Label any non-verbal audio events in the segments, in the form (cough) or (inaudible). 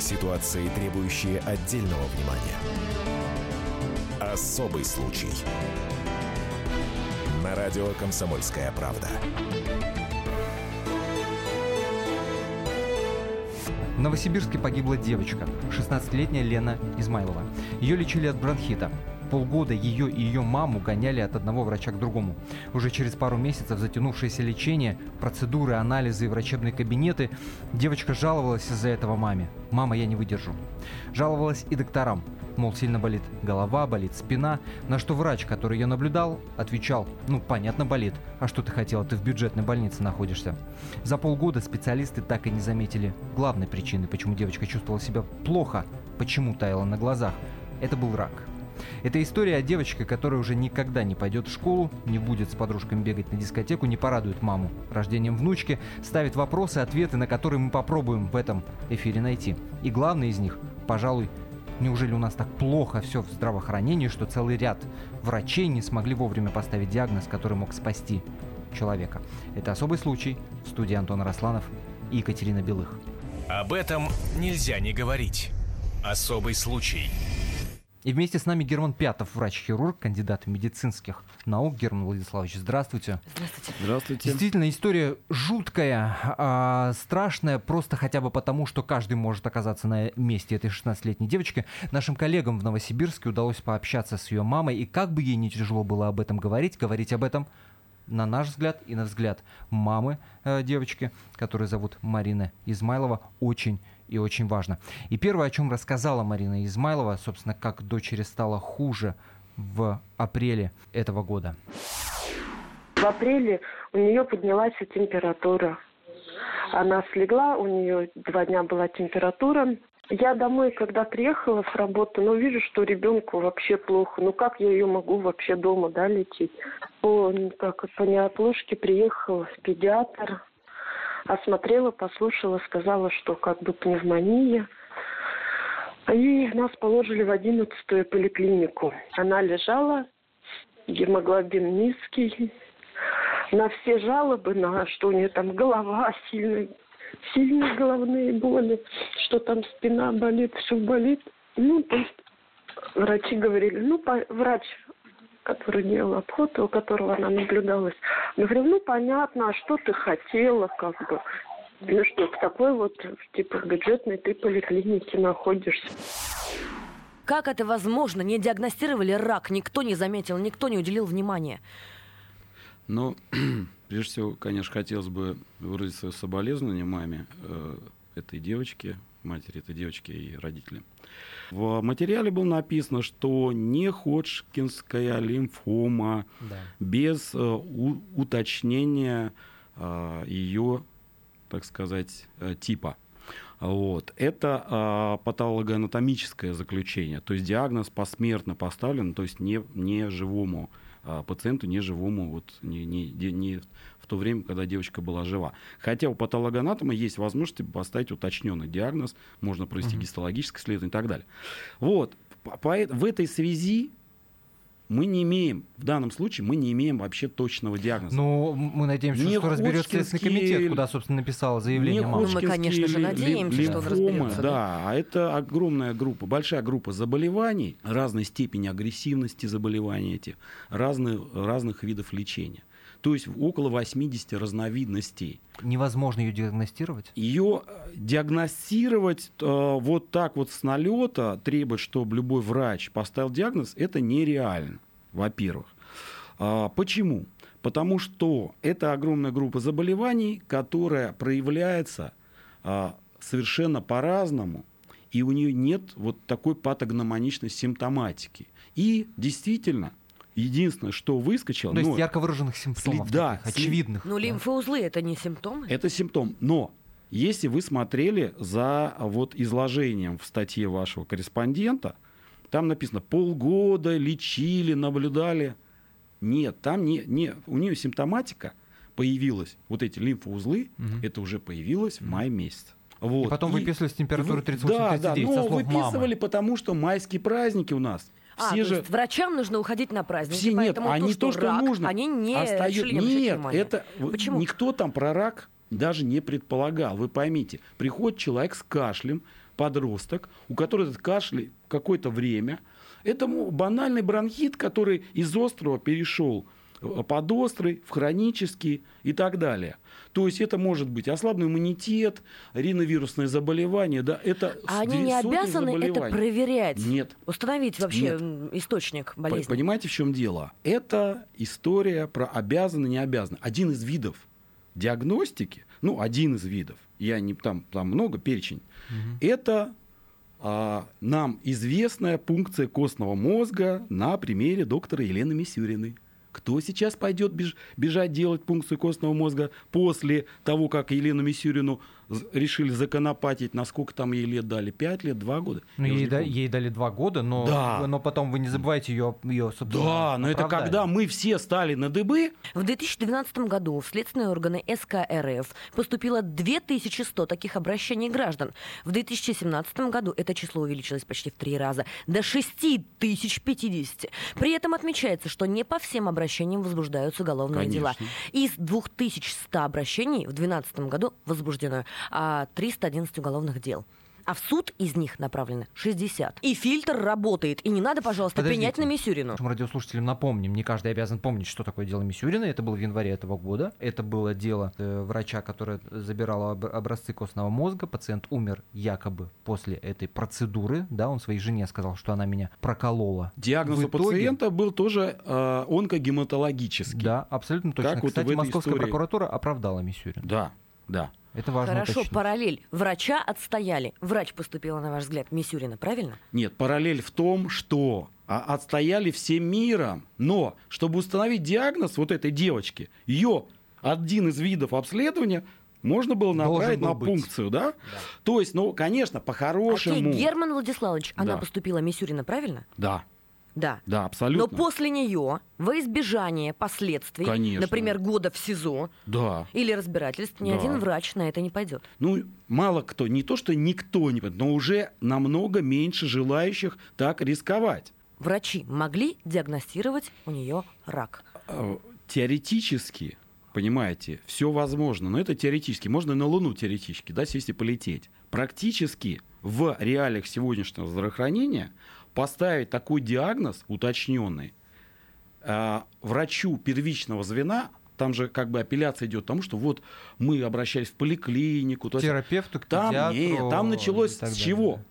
Ситуации, требующие отдельного внимания. Особый случай. На радио «Комсомольская правда». В Новосибирске погибла девочка, 16-летняя Лена Измайлова. Ее лечили от бронхита. Полгода ее и ее маму гоняли от одного врача к другому. Уже через пару месяцев затянувшееся лечение, процедуры, анализы и врачебные кабинеты, девочка жаловалась из-за этого маме. «Мама, я не выдержу». Жаловалась и докторам. Мол, сильно болит голова, болит спина. На что врач, который ее наблюдал, отвечал, ну, понятно, болит. А что ты хотела, ты в бюджетной больнице находишься. За полгода специалисты так и не заметили главной причины, почему девочка чувствовала себя плохо, почему таяла на глазах. Это был рак. Это история о девочке, которая уже никогда не пойдет в школу, не будет с подружками бегать на дискотеку, не порадует маму рождением внучки, ставит вопросы, ответы на которые мы попробуем в этом эфире найти. И главный из них, пожалуй, Неужели у нас так плохо все в здравоохранении, что целый ряд врачей не смогли вовремя поставить диагноз, который мог спасти человека? Это особый случай. В студии Антон Росланов и Екатерина Белых. Об этом нельзя не говорить. Особый случай. И вместе с нами Герман Пятов, врач-хирург, кандидат медицинских наук. Герман Владиславович, здравствуйте. Здравствуйте. Здравствуйте. Действительно, история жуткая, а, страшная, просто хотя бы потому, что каждый может оказаться на месте этой 16-летней девочки. Нашим коллегам в Новосибирске удалось пообщаться с ее мамой, и как бы ей не тяжело было об этом говорить, говорить об этом на наш взгляд и на взгляд мамы э, девочки, которую зовут Марина Измайлова, очень и очень важно. И первое, о чем рассказала Марина Измайлова, собственно, как дочери стало хуже в апреле этого года. В апреле у нее поднялась температура. Она слегла, у нее два дня была температура. Я домой, когда приехала с работы, ну, вижу, что ребенку вообще плохо. Ну, как я ее могу вообще дома, да, лечить? По, как, по неотложке приехала педиатр, осмотрела, послушала, сказала, что как бы пневмония. И нас положили в одиннадцатую поликлинику. Она лежала, гемоглобин низкий. На все жалобы, на что у нее там голова сильная, сильные головные боли, что там спина болит, все болит. Ну, то есть врачи говорили, ну, по, врач, который делал обход, у которого она наблюдалась, говорил, ну, понятно, а что ты хотела, как бы. Ну что, в такой вот, типа, бюджетной ты поликлинике находишься. Как это возможно? Не диагностировали рак, никто не заметил, никто не уделил внимания. Ну, (clears throat) прежде всего, конечно, хотелось бы выразить свое соболезнование маме э, этой девочки, матери этой девочки и родителям. В материале было написано, что не ходжкинская лимфома да. без э, у, уточнения э, ее, так сказать, э, типа. Вот. Это э, патологоанатомическое заключение, то есть диагноз посмертно поставлен, то есть не, не живому э, пациенту, не живому, вот, не, не, не то время, когда девочка была жива. Хотя у патологоанатома есть возможность поставить уточненный диагноз, можно провести угу. гистологическое исследование и так далее. Вот. По, по, в этой связи мы не имеем, в данном случае, мы не имеем вообще точного диагноза. Ну, мы надеемся, не что разберется Следственный комитет, куда, собственно, написал заявление не Ну, мы, конечно же, надеемся, что он разберется. Да, а это огромная группа, большая группа заболеваний, разной степени агрессивности заболеваний этих, разных, разных видов лечения. То есть около 80 разновидностей. Невозможно ее диагностировать? Ее э, диагностировать э, вот так вот с налета, требовать, чтобы любой врач поставил диагноз, это нереально, во-первых. А, почему? Потому что это огромная группа заболеваний, которая проявляется а, совершенно по-разному, и у нее нет вот такой патогномоничной симптоматики. И действительно, Единственное, что выскочило... То есть ярко выраженных симптомов, да, таких, очевидных. Ну, лимфоузлы – это не симптомы? Это симптом. Но если вы смотрели за вот изложением в статье вашего корреспондента, там написано полгода лечили, наблюдали. Нет, там не, не, у нее симптоматика появилась, вот эти лимфоузлы, угу. это уже появилось в мае месяце. Вот. И потом выписывали с температурой 38-39, Да, да, но выписывали, мамы. потому что майские праздники у нас. А, все же... есть врачам нужно уходить на праздники, все, нет, они то, что, рак, нужно, они не остают... решили Нет, внимания. это... Почему? Никто там про рак даже не предполагал. Вы поймите, приходит человек с кашлем, подросток, у которого этот кашель какое-то время, это банальный бронхит, который из острого перешел под острый, в хронический и так далее. То есть это может быть ослабный иммунитет, риновирусное заболевание, да, это А они не обязаны это проверять? Нет. Установить вообще Нет. источник болезни? Понимаете, в чем дело? Это история про обязаны, не обязаны. Один из видов диагностики, ну, один из видов, я не, там, там много, перечень, угу. это а, нам известная пункция костного мозга на примере доктора Елены Мисюриной. Кто сейчас пойдет беж, бежать делать пункцию костного мозга после того, как Елену Мисюрину решили законопатить, насколько там ей лет дали? Пять лет, два года? Ну, ей, да, ей дали два года, но, да. но потом вы не забывайте ее, ее собственно, Да, но это когда мы все стали на дыбы. В 2012 году в следственные органы СК РФ поступило 2100 таких обращений граждан. В 2017 году это число увеличилось почти в три раза, до 6050. При этом отмечается, что не по всем обращениям возбуждаются уголовные Конечно. дела. Из 2100 обращений в 2012 году возбуждено 311 уголовных дел а в суд из них направлено 60. И фильтр работает. И не надо, пожалуйста, Подождите. пенять на Мисюрину. Нашим радиослушателям напомним, не каждый обязан помнить, что такое дело Мисюрина. Это было в январе этого года. Это было дело э, врача, который забирал об- образцы костного мозга. Пациент умер якобы после этой процедуры. Да, он своей жене сказал, что она меня проколола. Диагноз В у итоге- пациента был тоже э, онкогематологический. Да, абсолютно точно. Как вот Кстати, в этой московская истории. прокуратура оправдала Мисюрина. Да, да. Это важно Хорошо, уточнить. параллель. Врача отстояли. Врач поступила, на ваш взгляд, Мисюрина, правильно? Нет, параллель в том, что а, отстояли всем миром. Но, чтобы установить диагноз вот этой девочки, ее один из видов обследования можно было направить на быть. пункцию, да? То есть, ну, конечно, Окей, по-хорошему. Герман Владиславович, она Да. поступила Мисюрина, правильно? Да, Да. да, Но абсолютно. после нее, во избежание последствий, Конечно. например, года в СИЗО Да. или разбирательств, ни Да. один врач на это не пойдет. Ну, мало кто, не то, что никто не пойдет, но уже намного меньше желающих так рисковать. Врачи могли диагностировать у нее рак. Э, Теоретически, понимаете, все возможно, но это теоретически. Можно на Луну теоретически, да, сесть и полететь. Практически в реалиях сегодняшнего здравоохранения поставить такой диагноз уточненный э, врачу первичного звена, там же как бы апелляция идет к тому, что вот мы обращались в поликлинику, то Терапевту, к там, педиатру нет, там началось с чего? да.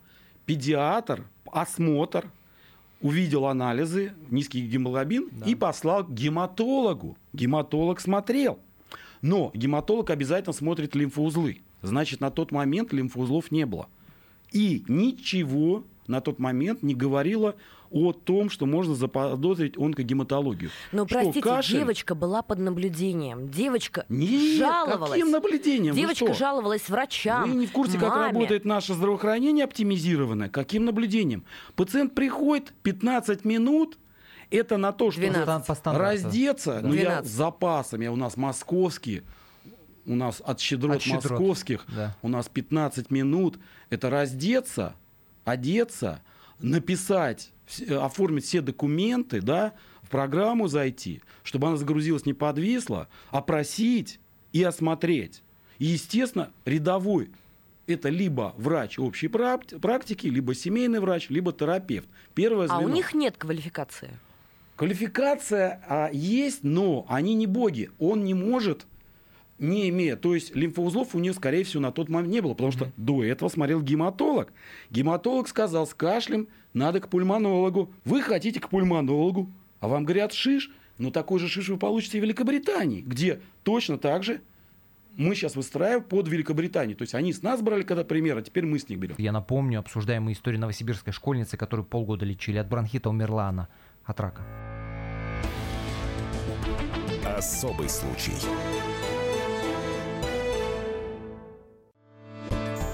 Педиатр, осмотр, увидел анализы, низкий гемоглобин и послал к гематологу. Гематолог смотрел. Но гематолог обязательно смотрит лимфоузлы. Значит, на тот момент лимфоузлов не было. И ничего на тот момент не говорило о том, что можно заподозрить онкогематологию. Но, Что, простите, кашель? девочка была под наблюдением. Девочка Нет, жаловалась. каким наблюдением? Девочка жаловалась врачам. Вы не в курсе, как маме. работает наше здравоохранение оптимизированное? Каким наблюдением? Пациент приходит 15 минут, это на то, что 12. По стандарту. раздеться, ну я 12. с запасами, у нас московские, у нас от щедрот, От щедрот, московских, да. у нас 15 минут, это раздеться, одеться, написать, э, оформить все документы, да, в программу зайти, чтобы она загрузилась, не подвисла, опросить и осмотреть. И, естественно, рядовой это либо врач общей практи- практики, либо семейный врач, либо терапевт. Первое А у звено. них нет квалификации. Квалификация а, есть, но они не боги. Он не может, не имея. То есть лимфоузлов у нее, скорее всего, на тот момент не было, потому что до этого смотрел гематолог. Гематолог сказал, с кашлем надо к пульмонологу. Вы хотите к пульмонологу, а вам говорят шиш. Но такой же шиш вы получите и в Великобритании, где точно так же мы сейчас выстраиваем под Великобританию. То есть они с нас брали когда пример, а теперь мы с них берем. Я напомню обсуждаемую историю новосибирской школьницы, которую полгода лечили от бронхита, умерла она от рака. Особый случай.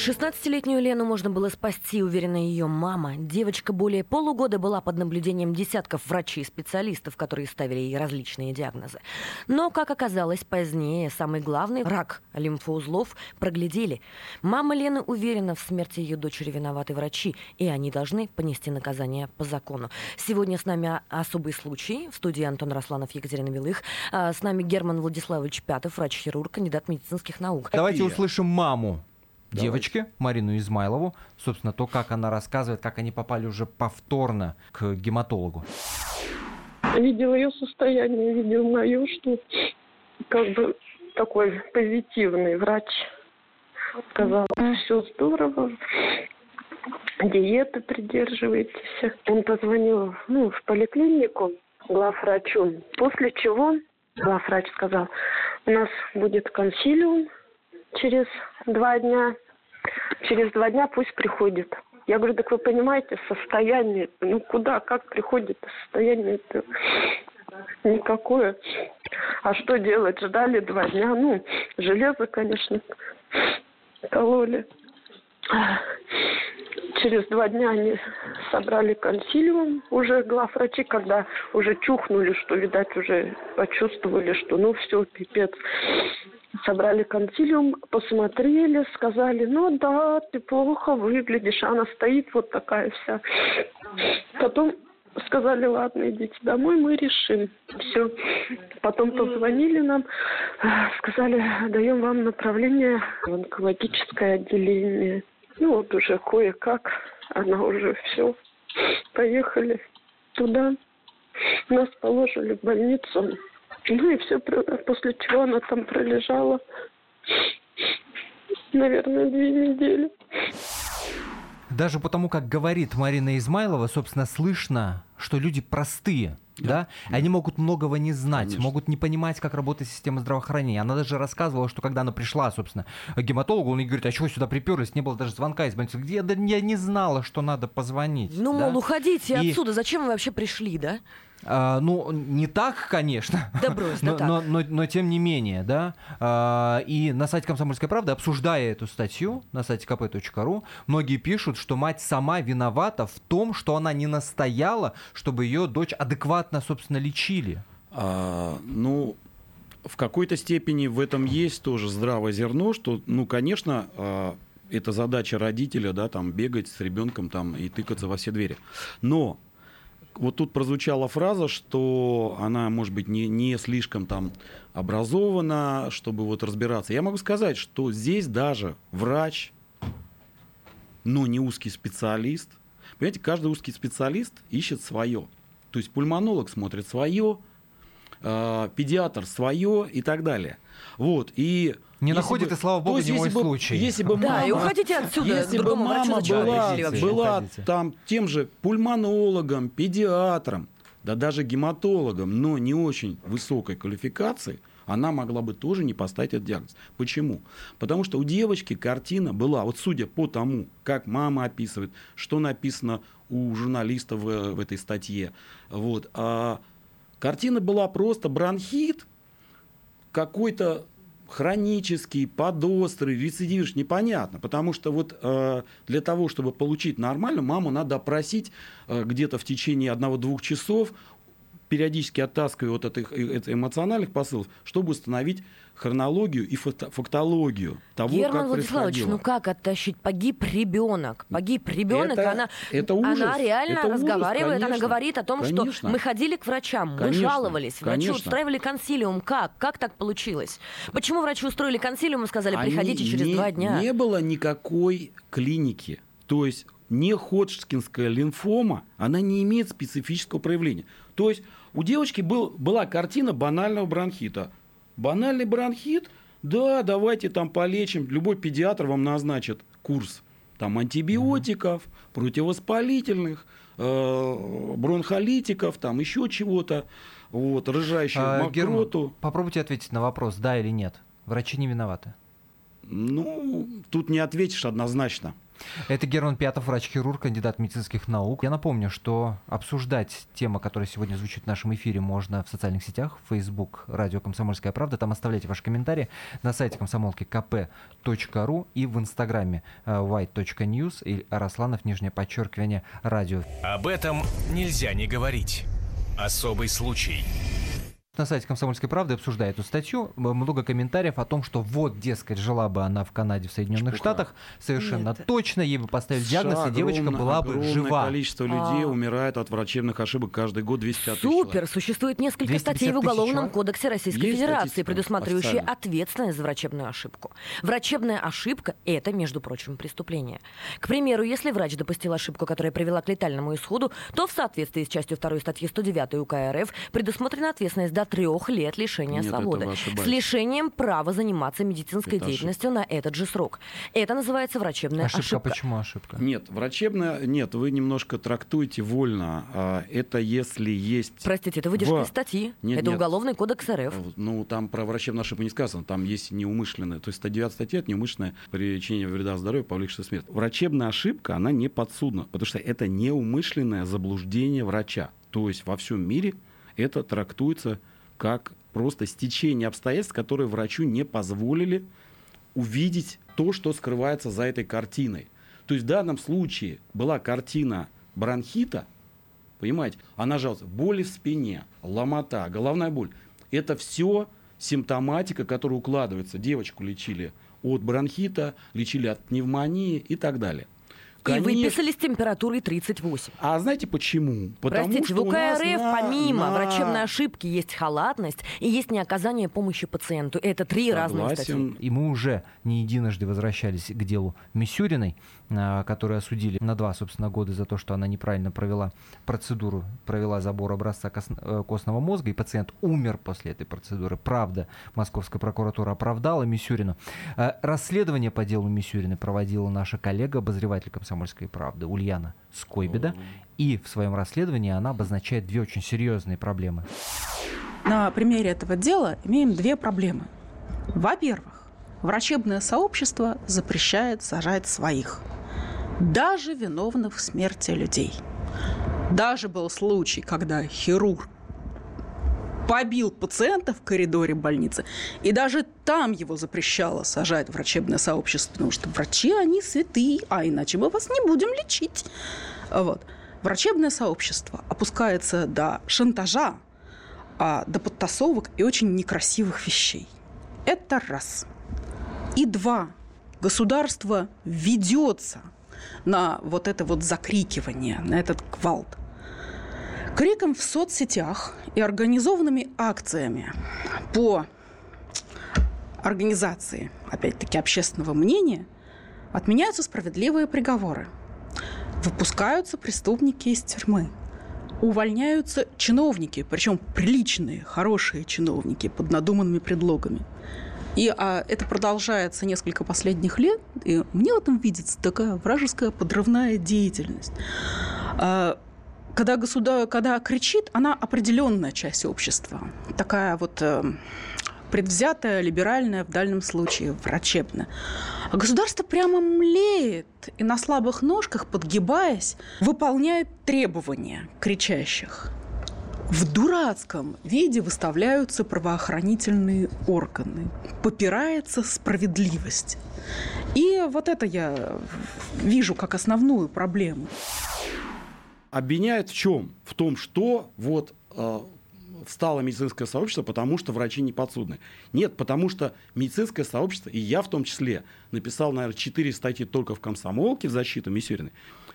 16-летнюю Лену можно было спасти, уверена ее мама. Девочка более полугода была под наблюдением десятков врачей и специалистов, которые ставили ей различные диагнозы. Но, как оказалось позднее, самый главный рак лимфоузлов проглядели. Мама Лены уверена, в смерти ее дочери виноваты врачи, и они должны понести наказание по закону. Сегодня с нами особый случай. В студии Антон Росланов, Екатерина Белых. А С нами Герман Владиславович Пятов, врач-хирург, кандидат медицинских наук. Давайте услышим маму девочки, Марину Измайлову, собственно, то, как она рассказывает, как они попали уже повторно к гематологу. Видел ее состояние, видел мое, что как бы такой позитивный врач сказал, все здорово, диеты придерживайтесь. Он позвонил ну, в поликлинику главврачу, после чего главврач сказал, у нас будет консилиум, через два дня. Через два дня пусть приходит. Я говорю, так вы понимаете, состояние, ну куда, как приходит состояние это никакое. А что делать? Ждали два дня. Ну, железо, конечно, кололи. Через два дня они собрали консилиум, уже главврачи, когда уже чухнули, что, видать, уже почувствовали, что ну все, пипец собрали консилиум, посмотрели, сказали, ну да, ты плохо выглядишь. Она стоит вот такая вся. Потом сказали, ладно, идите домой, мы решим. Все. Потом позвонили нам, сказали, даем вам направление в онкологическое отделение. Ну вот уже кое-как, она уже все. Поехали туда. Нас положили в больницу. Ну и все, после чего она там пролежала, наверное, две недели. Даже потому, как говорит Марина Измайлова, собственно, слышно, что люди простые. Да. да? Они могут многого не знать, Конечно. могут не понимать, как работает система здравоохранения. Она даже рассказывала, что когда она пришла, собственно, к гематологу, он ей говорит, а чего сюда приперлись? Не было даже звонка из больницы. Где я, я не знала, что надо позвонить. Ну, да? мол, уходите и... отсюда. Зачем вы вообще пришли, да? А, ну, не так, конечно. Да брось, но, так. Но, но, но тем не менее, да. А, и на сайте «Комсомольской правды», обсуждая эту статью на сайте kp.ru, многие пишут, что мать сама виновата в том, что она не настояла, чтобы ее дочь адекватно, собственно, лечили. А, ну, в какой-то степени в этом есть тоже здравое зерно, что, ну, конечно, а, это задача родителя, да, там, бегать с ребенком там и тыкаться во все двери. Но вот тут прозвучала фраза, что она, может быть, не, не слишком там образована, чтобы вот разбираться. Я могу сказать, что здесь даже врач, но не узкий специалист. Понимаете, каждый узкий специалист ищет свое. То есть пульмонолог смотрит свое, педиатр свое и так далее. Вот, и не находит, бы, и слава богу, не мой бы, случай. Если бы да, мама, и уходите отсюда. Если бы мама была, была там тем же пульмонологом, педиатром, да даже гематологом, но не очень высокой квалификации, она могла бы тоже не поставить этот диагноз. Почему? Потому что у девочки картина была, вот судя по тому, как мама описывает, что написано у журналистов в, в этой статье, вот, а картина была просто бронхит, какой-то хронический, подострый, рецидивишь, непонятно. Потому что вот э, для того, чтобы получить нормально, маму надо опросить э, где-то в течение одного-двух часов, периодически оттаскивая вот этих, этих эмоциональных посылов, чтобы установить хронологию и фактологию того, Герман как Владиславович, ну как оттащить? Погиб ребенок. Погиб ребенок, это, она, это ужас. она реально это разговаривает, конечно, она говорит о том, конечно. что мы ходили к врачам, конечно, мы жаловались, врачи конечно. устраивали консилиум. Как? Как так получилось? Почему врачи устроили консилиум и сказали, приходите Они через не, два дня? Не было никакой клиники. То есть не ходжкинская лимфома, она не имеет специфического проявления. То есть у девочки был, была картина банального бронхита. Банальный бронхит, да, давайте там полечим. Любой педиатр вам назначит курс там, антибиотиков, противовоспалительных, э, бронхолитиков, там еще чего-то, вот, рыжающую а, мокроту. Герман, попробуйте ответить на вопрос, да или нет. Врачи не виноваты. Ну, тут не ответишь однозначно. Это Герман Пятов, врач-хирург, кандидат медицинских наук. Я напомню, что обсуждать тему, которая сегодня звучит в нашем эфире, можно в социальных сетях, Facebook, радио «Комсомольская правда». Там оставляйте ваши комментарии на сайте комсомолки kp.ru и в инстаграме э, white.news и Росланов, нижнее подчеркивание, радио. Об этом нельзя не говорить. Особый случай на сайте «Комсомольской правды» обсуждает эту статью. Много комментариев о том, что вот, дескать, жила бы она в Канаде, в Соединенных Чепуха. Штатах. Совершенно Нет. точно. Ей бы поставили диагноз, Ша, и девочка огромное, была бы жива. количество людей а... умирает от врачебных ошибок каждый год 250 тысяч Супер! Человек. Существует несколько статей в Уголовном кодексе Российской Есть Федерации, предусматривающие ответственность за врачебную ошибку. Врачебная ошибка – это, между прочим, преступление. К примеру, если врач допустил ошибку, которая привела к летальному исходу, то в соответствии с частью 2 статьи 109 УК РФ предусмотрена ответственность до трех лет лишения Нет, свободы. С лишением права заниматься медицинской это деятельностью ошибка. на этот же срок. Это называется врачебная ошибка. Ошибка почему ошибка? Нет, врачебная, нет, вы немножко трактуете вольно. А, это если есть... Простите, это выдержка в... из статьи. Нет, это нет. Уголовный кодекс РФ. Ну, там про врачебную ошибку не сказано. Там есть неумышленная. То есть 109 статья — это неумышленное причинение вреда здоровью, повлекшее смерть. Врачебная ошибка, она не подсудна, потому что это неумышленное заблуждение врача. То есть во всем мире это трактуется как просто стечение обстоятельств, которые врачу не позволили увидеть то, что скрывается за этой картиной. То есть в данном случае была картина бронхита, понимаете, она жалуется, боли в спине, ломота, головная боль. Это все симптоматика, которая укладывается. Девочку лечили от бронхита, лечили от пневмонии и так далее. Конечно. И выписали с температурой 38. А знаете почему? Потому Простите, что в УКРФ на, помимо на... врачебной ошибки есть халатность и есть неоказание помощи пациенту. Это три Согласен. разные статьи. И мы уже не единожды возвращались к делу Мисюриной, а, которую осудили на два, собственно, года за то, что она неправильно провела процедуру, провела забор образца э, костного мозга, и пациент умер после этой процедуры. Правда, Московская прокуратура оправдала Мисюрину. А, расследование по делу Мисюрины проводила наша коллега, обозреватель «Комсомольской правды» Ульяна Скойбеда. И в своем расследовании она обозначает две очень серьезные проблемы. На примере этого дела имеем две проблемы. Во-первых, врачебное сообщество запрещает сажать своих, даже виновных в смерти людей. Даже был случай, когда хирург побил пациента в коридоре больницы, и даже там его запрещало сажать врачебное сообщество, потому что врачи, они святые, а иначе мы вас не будем лечить. Вот. Врачебное сообщество опускается до шантажа, а, до подтасовок и очень некрасивых вещей. Это раз. И два. Государство ведется на вот это вот закрикивание, на этот гвалт. Криком в соцсетях и организованными акциями по организации, опять-таки, общественного мнения отменяются справедливые приговоры. Выпускаются преступники из тюрьмы. Увольняются чиновники, причем приличные, хорошие чиновники под надуманными предлогами. И а, это продолжается несколько последних лет, и мне в этом видится такая вражеская подрывная деятельность. А, когда государ, когда кричит, она определенная часть общества, такая вот э, предвзятая, либеральная, в дальнем случае врачебная. А государство прямо млеет и на слабых ножках, подгибаясь, выполняет требования кричащих. В дурацком виде выставляются правоохранительные органы. Попирается справедливость. И вот это я вижу как основную проблему. Обвиняют в чем? В том, что вот э, встало медицинское сообщество, потому что врачи не подсудны. Нет, потому что медицинское сообщество, и я в том числе, написал, наверное, четыре статьи только в комсомолке в защиту Мисюриной.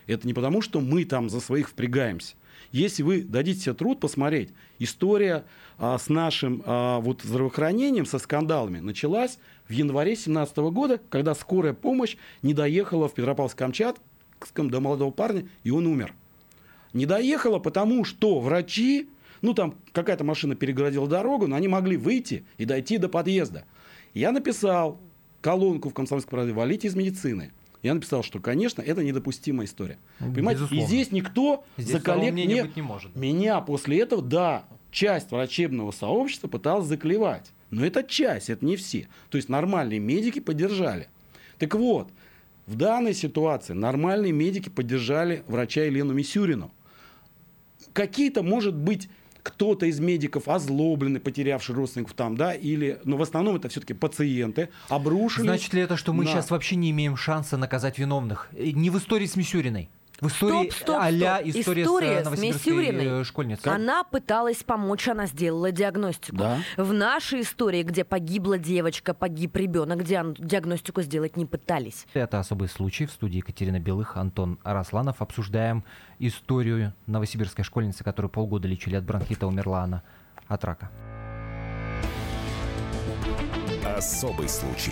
Это не потому, что мы там за своих впрягаемся. Если вы дадите себе труд посмотреть, история а, с нашим а, вот, здравоохранением, со скандалами началась в январе 2017 года, когда скорая помощь не доехала в Петропавловск-Камчаткском до молодого парня, и он умер. Не доехала, потому что врачи, ну там какая-то машина перегородила дорогу, но они могли выйти и дойти до подъезда. Я написал колонку в «Комсомольской правде» «Валите из медицины» я написал, что, конечно, это недопустимая история. Ну, Понимаете? Безусловно. И здесь никто здесь за коллег не, не может. Меня после этого, да, часть врачебного сообщества пыталась заклевать. Но это часть, это не все. То есть нормальные медики поддержали. Так вот, в данной ситуации нормальные медики поддержали врача Елену Мисюрину. Какие-то, может быть, кто-то из медиков озлобленный, потерявший родственников там, да, или, но в основном это все-таки пациенты, обрушились. Значит ли это, что мы на- сейчас вообще не имеем шанса наказать виновных? Не в истории с Мисюриной. В истории Стоп, стоп, а-ля стоп. история, История с э, с новосибирской Мисюриной. э, школьницей. Она пыталась помочь, она сделала диагностику. Да. В нашей истории, где погибла девочка, погиб ребенок, диан- диагностику сделать не пытались. Это особый случай. В студии Екатерина Белых, Антон Арасланов. Обсуждаем историю новосибирской школьницы, которую полгода лечили от бронхита, умерла она от рака. Особый случай.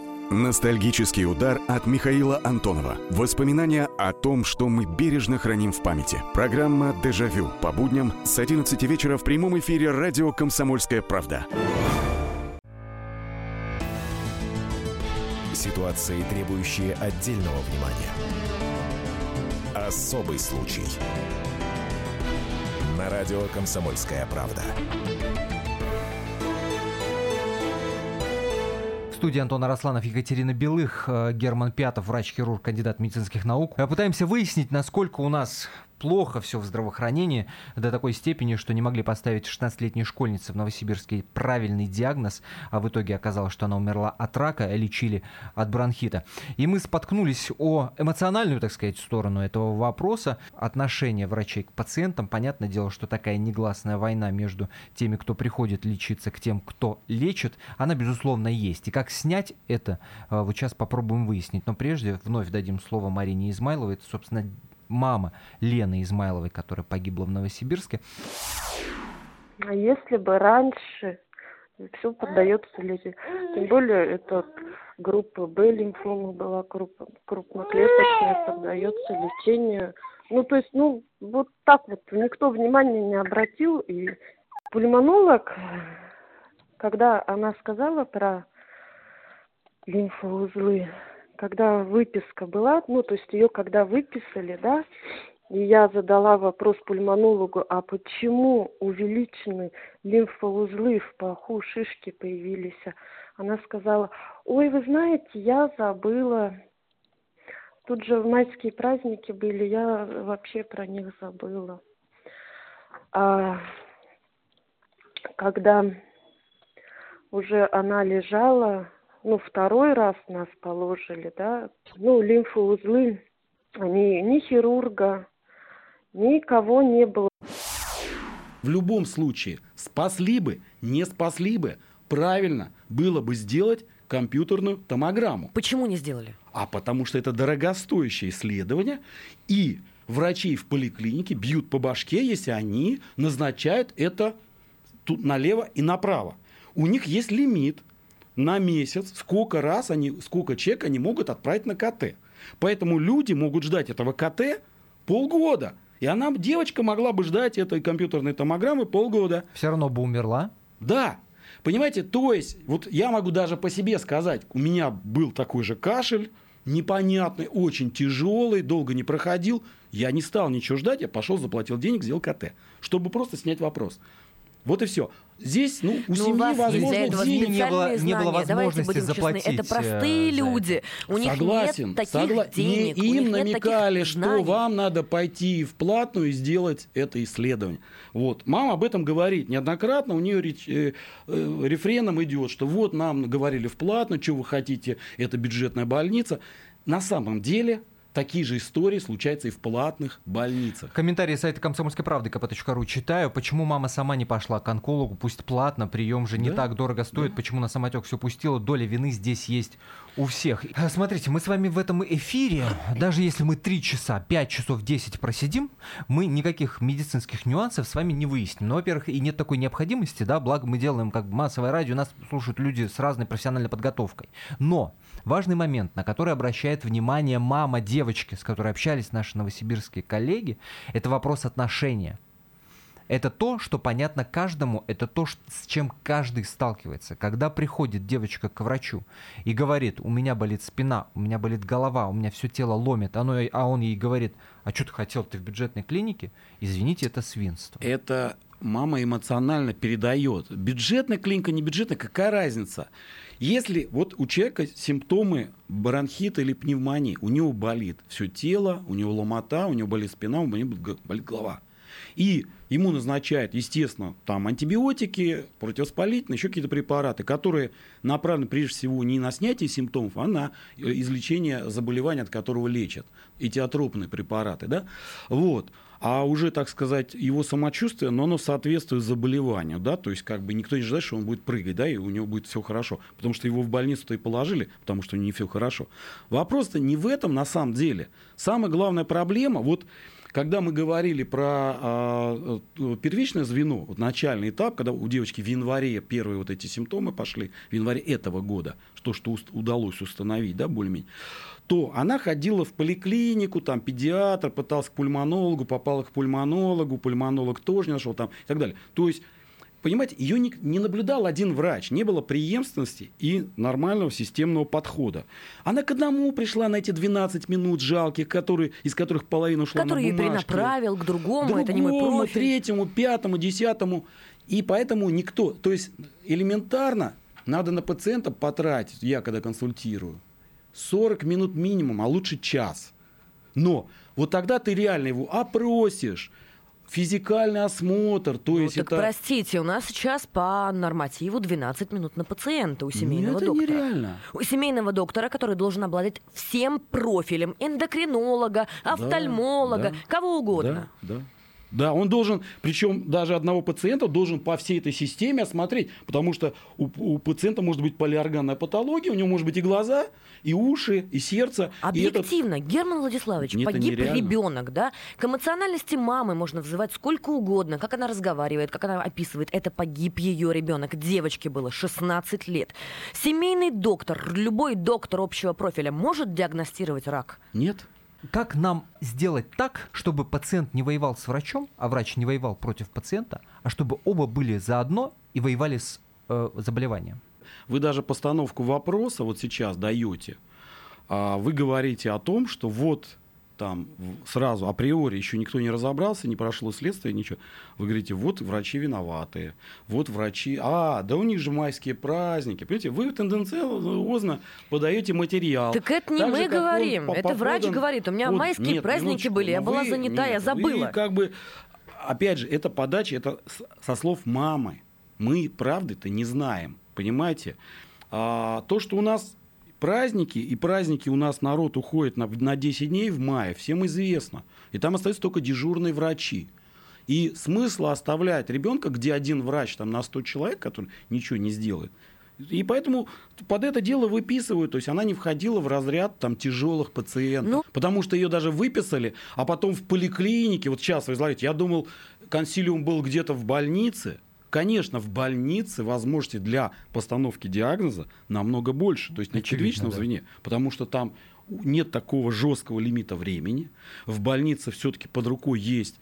Ностальгический удар от Михаила Антонова. Воспоминания о том, что мы бережно храним в памяти. Программа «Дежавю» по будням с 11 вечера в прямом эфире радио «Комсомольская правда». Ситуации, требующие отдельного внимания. Особый случай. На радио «Комсомольская правда». Студии Антон Арасланов, Екатерина Белых, э, Герман Пятов, врач-хирург, кандидат медицинских наук. Э, Пытаемся выяснить, насколько у нас плохо все в здравоохранении до такой степени, что не могли поставить 16-летней школьнице в Новосибирске правильный диагноз, а в итоге оказалось, что она умерла от рака, а лечили от бронхита. И мы споткнулись о эмоциональную, так сказать, сторону этого вопроса, отношения врачей к пациентам. Понятное дело, что такая негласная война между теми, кто приходит лечиться, к тем, кто лечит, она, безусловно, есть. И как снять это, э, вот сейчас попробуем выяснить. Но прежде вновь дадим слово Марине Измайловой. Это, собственно, мама Лены Измайловой, которая погибла в Новосибирске. А если бы раньше все поддается лечению. Тем более это группа Б лимфома была группа крупноклеточная, поддается лечению. Ну, то есть, ну, вот так вот никто внимания не обратил. И пульмонолог, когда она сказала про лимфоузлы, когда выписка была, ну, то есть ее когда выписали, да, и я задала вопрос пульмонологу, а почему увеличены лимфоузлы в паху, шишки появились? Она сказала, ой, вы знаете, я забыла. Тут же майские праздники были, я вообще про них забыла. А когда уже она лежала, ну, второй раз нас положили, да, ну, лимфоузлы, они ни хирурга, никого не было. В любом случае, спасли бы, не спасли бы, правильно было бы сделать компьютерную томограмму. Почему не сделали? А потому что это дорогостоящее исследование, и врачей в поликлинике бьют по башке, если они назначают это тут налево и направо. У них есть лимит на месяц, сколько раз они, сколько чек они могут отправить на КТ. Поэтому люди могут ждать этого КТ полгода. И она, девочка, могла бы ждать этой компьютерной томограммы полгода. Все равно бы умерла? Да. Понимаете, то есть, вот я могу даже по себе сказать, у меня был такой же кашель, непонятный, очень тяжелый, долго не проходил. Я не стал ничего ждать, я пошел, заплатил денег, сделал КТ, чтобы просто снять вопрос. Вот и все. Здесь, ну, у Но у семьи, вас для возможно, этого денег не было- не было возможности честны, заплатить, Это простые э, люди. У них Согласен, нет таких согла- денег. Не им намекали, что знаний. вам надо пойти в платную и сделать это исследование. Вот. Мама об этом говорит неоднократно, у нее реч- э, э, рефреном идет, что вот нам говорили в платную, что вы хотите, это бюджетная больница. На самом деле такие же истории случаются и в платных больницах. Комментарии сайта комсомольской правды kp.ru читаю. Почему мама сама не пошла к онкологу? Пусть платно, прием же не Да, так дорого стоит. Почему на самотек все пустила? Доля вины здесь есть у всех. А, Смотрите, мы с вами в этом эфире, даже если мы 3 часа, 5 часов 10 просидим, мы никаких медицинских нюансов с вами не выясним. Ну, во-первых, и нет такой необходимости, да, благо мы делаем как массовое радио, нас слушают люди с разной профессиональной подготовкой. Но важный момент, на который обращает внимание мама девочки, с которой общались наши новосибирские коллеги, это вопрос отношения. Это то, что понятно каждому, это то, с чем каждый сталкивается. Когда приходит девочка к врачу и говорит, у меня болит спина, у меня болит голова, у меня все тело ломит, оно, а он ей говорит, а что ты хотел, ты в бюджетной клинике? Извините, это свинство. Это мама эмоционально передает. Бюджетная клиника, не бюджетная, какая разница? Если вот у человека симптомы бронхита или пневмонии, у него болит все тело, у него ломота, у него болит спина, у него болит голова. И ему назначают, естественно, там антибиотики, противовоспалительные, еще какие-то препараты, которые направлены прежде всего не на снятие симптомов, а на э, излечение заболевания, от которого лечат. Эти атропные препараты. Да? Вот а уже, так сказать, его самочувствие, но оно соответствует заболеванию, да, то есть как бы никто не ждет, что он будет прыгать, да, и у него будет все хорошо, потому что его в больницу-то и положили, потому что у него не все хорошо. Вопрос-то не в этом на самом деле. Самая главная проблема, вот когда мы говорили про э, первичное звено, вот начальный этап, когда у девочки в январе первые вот эти симптомы пошли, в январе этого года, то, что удалось установить, да, более-менее, то она ходила в поликлинику, там педиатр, пытался к пульмонологу, попала к пульмонологу, пульмонолог тоже не нашел там и так далее. То есть понимаете, ее не, не наблюдал один врач, не было преемственности и нормального системного подхода. Она к одному пришла на эти 12 минут жалких, которые, из которых половина ушла который на бумажки. Который перенаправил к другому, другому, это не мой профиль. третьему, пятому, десятому. И поэтому никто, то есть элементарно надо на пациента потратить, я когда консультирую, 40 минут минимум, а лучше час. Но вот тогда ты реально его опросишь, физикальный осмотр, то ну, есть так это... простите, у нас сейчас по нормативу 12 минут на пациента у семейного это доктора. нереально. У семейного доктора, который должен обладать всем профилем эндокринолога, офтальмолога, да, кого угодно. Да, да. Да, он должен, причем даже одного пациента должен по всей этой системе осмотреть, потому что у, у пациента может быть полиорганная патология, у него может быть и глаза, и уши, и сердце. Объективно, и этот... Герман Владиславович, Нет, погиб ребенок, да? К эмоциональности мамы можно взывать сколько угодно, как она разговаривает, как она описывает. Это погиб ее ребенок. Девочке было 16 лет. Семейный доктор, любой доктор общего профиля может диагностировать рак? Нет. Как нам сделать так, чтобы пациент не воевал с врачом, а врач не воевал против пациента, а чтобы оба были заодно и воевали с э, заболеванием? Вы даже постановку вопроса вот сейчас даете. А вы говорите о том, что вот там сразу априори еще никто не разобрался, не прошло следствие, ничего. Вы говорите, вот врачи виноватые, вот врачи, а, да у них же майские праздники. Понимаете, вы тенденциозно подаете материал. Так это не так мы же, говорим, он, это по врач поводам... говорит, у меня вот, майские нет, праздники были, я была занята, нет, я забыла. Вы как бы, опять же, это подача, это со слов мамы. Мы правды-то не знаем, понимаете? А, то, что у нас праздники, и праздники у нас народ уходит на, на 10 дней в мае, всем известно. И там остаются только дежурные врачи. И смысла оставлять ребенка, где один врач там, на 100 человек, который ничего не сделает, и поэтому под это дело выписывают, то есть она не входила в разряд там тяжелых пациентов, ну... потому что ее даже выписали, а потом в поликлинике, вот сейчас вы излагаете, я думал, консилиум был где-то в больнице, Конечно, в больнице возможности для постановки диагноза намного больше, то есть на первичном да. звене, потому что там нет такого жесткого лимита времени. В больнице все-таки под рукой есть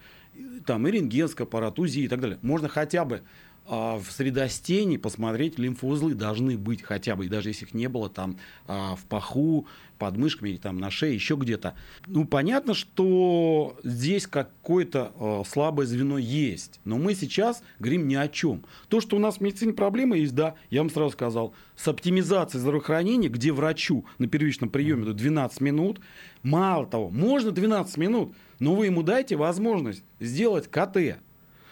там и рентгенский аппарат, УЗИ и так далее. Можно хотя бы в средостении посмотреть лимфоузлы должны быть хотя бы, даже если их не было там а, в паху, под мышками, там на шее, еще где-то. Ну, понятно, что здесь какое-то а, слабое звено есть, но мы сейчас говорим ни о чем. То, что у нас в медицине проблемы есть, да, я вам сразу сказал, с оптимизацией здравоохранения, где врачу на первичном приеме 12 минут, мало того, можно 12 минут, но вы ему дайте возможность сделать КТ,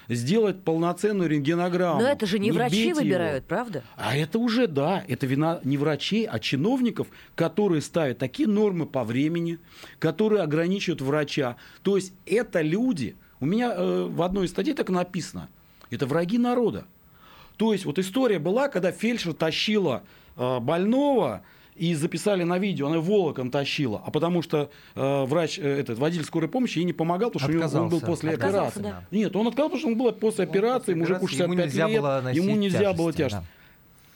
сделать полноценную рентгенограмму. Но это же не, не врачи выбирают, его. правда? А это уже, да, это вина не врачей, а чиновников, которые ставят такие нормы по времени, которые ограничивают врача. То есть это люди, у меня э, в одной из статей так написано, это враги народа. То есть вот история была, когда фельдшер тащила э, больного, и записали на видео, она волоком тащила, а потому что э, врач, э, этот водитель скорой помощи ей не помогал, потому что отказался, он был после операции. Да. Нет, он отказался, потому что он был после он операции, после мужику 65 ему лет, ему нельзя было тяжесть. Да.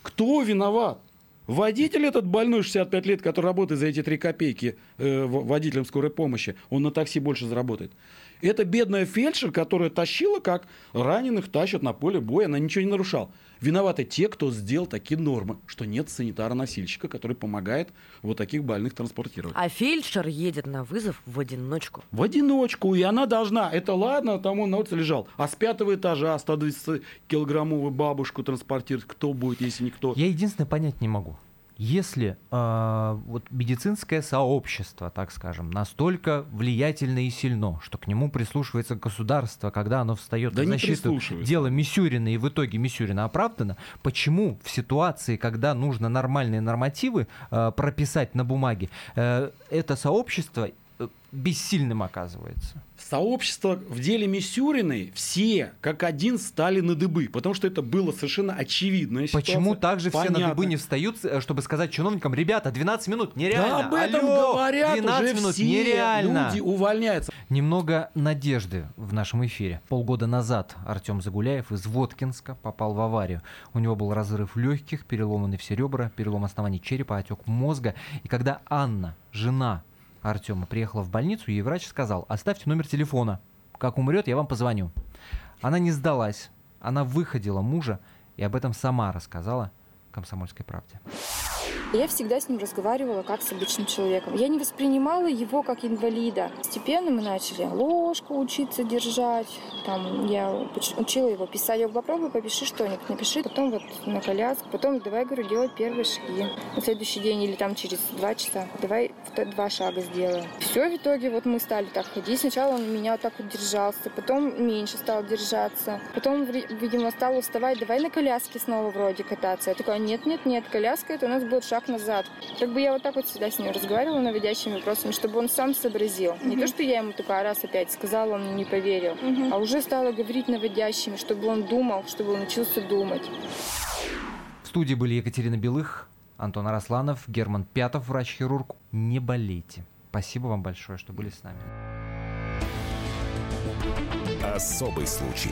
Кто виноват? Водитель этот больной 65 лет, который работает за эти 3 копейки э, водителем скорой помощи, он на такси больше заработает. Это бедная фельдшер, которая тащила, как раненых тащат на поле боя, она ничего не нарушала. Виноваты те, кто сделал такие нормы, что нет санитара-носильщика, который помогает вот таких больных транспортировать. А фельдшер едет на вызов в одиночку. В одиночку, и она должна, это ладно, там он на улице лежал, а с пятого этажа 120-килограммовую бабушку транспортировать, кто будет, если никто? Я единственное понять не могу. Если э, вот медицинское сообщество, так скажем, настолько влиятельно и сильно, что к нему прислушивается государство, когда оно встает да в защиту дела Мисюрина, и в итоге Мисюрина оправдано, почему в ситуации, когда нужно нормальные нормативы э, прописать на бумаге, э, это сообщество бессильным оказывается? сообщество в деле Мисюриной все как один стали на дыбы, потому что это было совершенно очевидно. Почему также все на дыбы не встают, э, чтобы сказать чиновникам, ребята, 12 минут, нереально. Да об этом Алло, говорят 12 уже минут, все нереально. люди увольняются. Немного надежды в нашем эфире. Полгода назад Артем Загуляев из Воткинска попал в аварию. У него был разрыв легких, переломаны все ребра, перелом оснований черепа, отек мозга. И когда Анна, жена Артема приехала в больницу, ей врач сказал, оставьте номер телефона. Как умрет, я вам позвоню. Она не сдалась. Она выходила мужа и об этом сама рассказала «Комсомольской правде». Я всегда с ним разговаривала как с обычным человеком. Я не воспринимала его как инвалида. Постепенно мы начали ложку учиться держать. Там я учила его писать. Я говорю, попробуй, попиши что-нибудь, напиши. Потом вот на коляску. Потом давай, говорю, делать первые шаги. На следующий день или там через два часа. Давай два шага сделаем. Все, в итоге вот мы стали так ходить. Сначала он меня вот так вот держался, потом меньше стал держаться. Потом, видимо, стал вставать, давай на коляске снова вроде кататься. Я такая, нет, нет, нет, коляска это у нас будет шаг назад. Как бы я вот так вот всегда с ним разговаривала наводящими вопросами, чтобы он сам сообразил. Mm-hmm. Не то, что я ему такая раз опять сказала, он не поверил, mm-hmm. а уже стала говорить наводящими, чтобы он думал, чтобы он учился думать. В студии были Екатерина Белых, Антон Арасланов, Герман Пятов, врач-хирург. Не болейте. Спасибо вам большое, что были с нами. Особый случай.